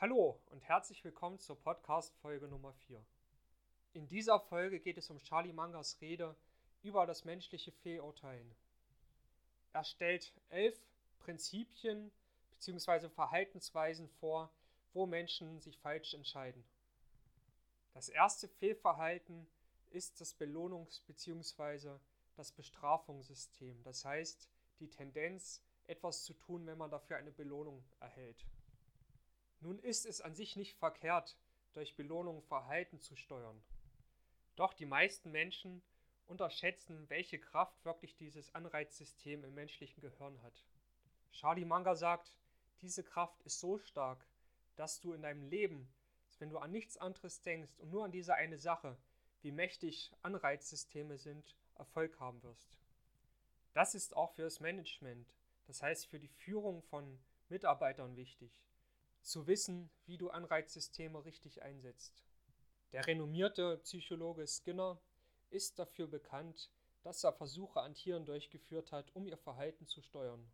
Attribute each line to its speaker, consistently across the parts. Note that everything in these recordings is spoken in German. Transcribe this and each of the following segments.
Speaker 1: Hallo und herzlich willkommen zur Podcast-Folge Nummer 4. In dieser Folge geht es um Charlie Mangas Rede über das menschliche Fehlurteilen. Er stellt elf Prinzipien bzw. Verhaltensweisen vor, wo Menschen sich falsch entscheiden. Das erste Fehlverhalten ist das Belohnungs- bzw. das Bestrafungssystem, das heißt die Tendenz, etwas zu tun, wenn man dafür eine Belohnung erhält. Nun ist es an sich nicht verkehrt, durch Belohnung Verhalten zu steuern. Doch die meisten Menschen unterschätzen, welche Kraft wirklich dieses Anreizsystem im menschlichen Gehirn hat. Charlie Munger sagt, diese Kraft ist so stark, dass du in deinem Leben, wenn du an nichts anderes denkst und nur an diese eine Sache, wie mächtig Anreizsysteme sind, Erfolg haben wirst. Das ist auch für das Management, das heißt für die Führung von Mitarbeitern wichtig zu wissen, wie du Anreizsysteme richtig einsetzt. Der renommierte Psychologe Skinner ist dafür bekannt, dass er Versuche an Tieren durchgeführt hat, um ihr Verhalten zu steuern.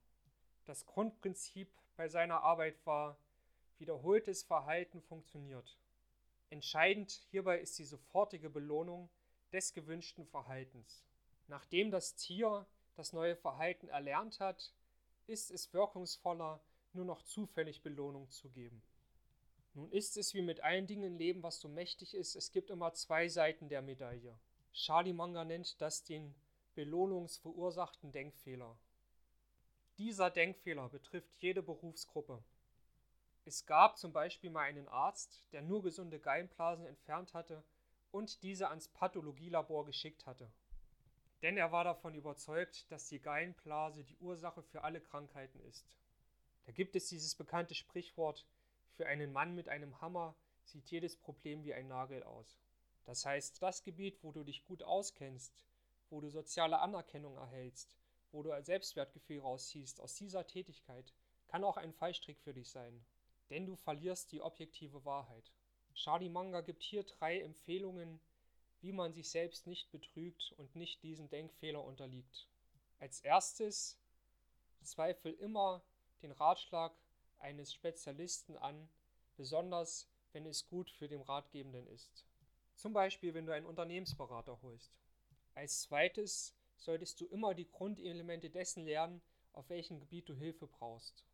Speaker 1: Das Grundprinzip bei seiner Arbeit war, wiederholtes Verhalten funktioniert. Entscheidend hierbei ist die sofortige Belohnung des gewünschten Verhaltens. Nachdem das Tier das neue Verhalten erlernt hat, ist es wirkungsvoller, nur noch zufällig Belohnung zu geben. Nun ist es wie mit allen Dingen im Leben, was so mächtig ist, es gibt immer zwei Seiten der Medaille. Charlie Munger nennt das den belohnungsverursachten Denkfehler. Dieser Denkfehler betrifft jede Berufsgruppe. Es gab zum Beispiel mal einen Arzt, der nur gesunde Gallenblasen entfernt hatte und diese ans Pathologielabor geschickt hatte. Denn er war davon überzeugt, dass die Gallenblase die Ursache für alle Krankheiten ist. Da gibt es dieses bekannte Sprichwort, für einen Mann mit einem Hammer sieht jedes Problem wie ein Nagel aus. Das heißt, das Gebiet, wo du dich gut auskennst, wo du soziale Anerkennung erhältst, wo du ein Selbstwertgefühl rausziehst aus dieser Tätigkeit, kann auch ein Fallstrick für dich sein. Denn du verlierst die objektive Wahrheit. Charlie Manga gibt hier drei Empfehlungen, wie man sich selbst nicht betrügt und nicht diesen Denkfehler unterliegt. Als erstes, zweifel immer den Ratschlag eines Spezialisten an, besonders wenn es gut für den Ratgebenden ist. Zum Beispiel, wenn du einen Unternehmensberater holst. Als zweites solltest du immer die Grundelemente dessen lernen, auf welchem Gebiet du Hilfe brauchst.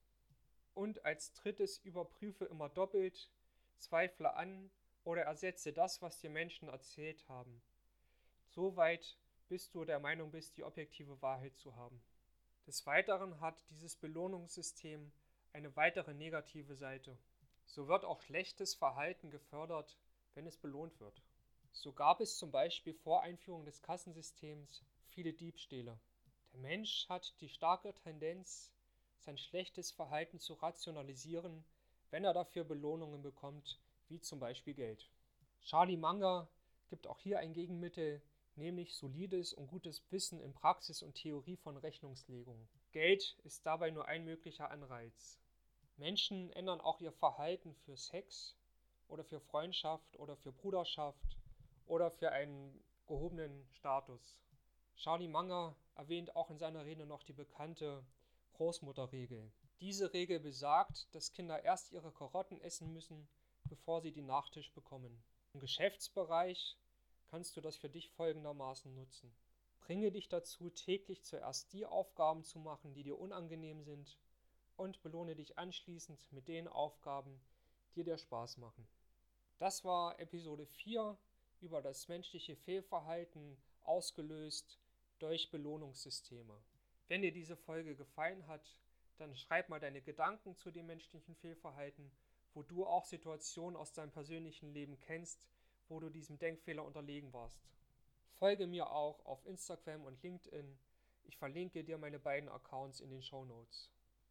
Speaker 1: Und als drittes überprüfe immer doppelt, zweifle an oder ersetze das, was dir Menschen erzählt haben. Soweit, bis du der Meinung bist, die objektive Wahrheit zu haben. Des Weiteren hat dieses Belohnungssystem eine weitere negative Seite. So wird auch schlechtes Verhalten gefördert, wenn es belohnt wird. So gab es zum Beispiel vor Einführung des Kassensystems viele Diebstähle. Der Mensch hat die starke Tendenz, sein schlechtes Verhalten zu rationalisieren, wenn er dafür Belohnungen bekommt, wie zum Beispiel Geld. Charlie Munger gibt auch hier ein Gegenmittel, nämlich solides und gutes Wissen in Praxis und Theorie von Rechnungslegung. Geld ist dabei nur ein möglicher Anreiz. Menschen ändern auch ihr Verhalten für Sex oder für Freundschaft oder für Bruderschaft oder für einen gehobenen Status. Charlie Munger erwähnt auch in seiner Rede noch die bekannte Großmutterregel. Diese Regel besagt, dass Kinder erst ihre Karotten essen müssen, bevor sie den Nachtisch bekommen. Im Geschäftsbereich kannst du das für dich folgendermaßen nutzen. Bringe dich dazu, täglich zuerst die Aufgaben zu machen, die dir unangenehm sind, und belohne dich anschließend mit den Aufgaben, die dir Spaß machen. Das war Episode 4 über das menschliche Fehlverhalten ausgelöst durch Belohnungssysteme. Wenn dir diese Folge gefallen hat, dann schreib mal deine Gedanken zu dem menschlichen Fehlverhalten, wo du auch Situationen aus deinem persönlichen Leben kennst, wo du diesem Denkfehler unterlegen warst. Folge mir auch auf Instagram und LinkedIn. Ich verlinke dir meine beiden Accounts in den Show Notes.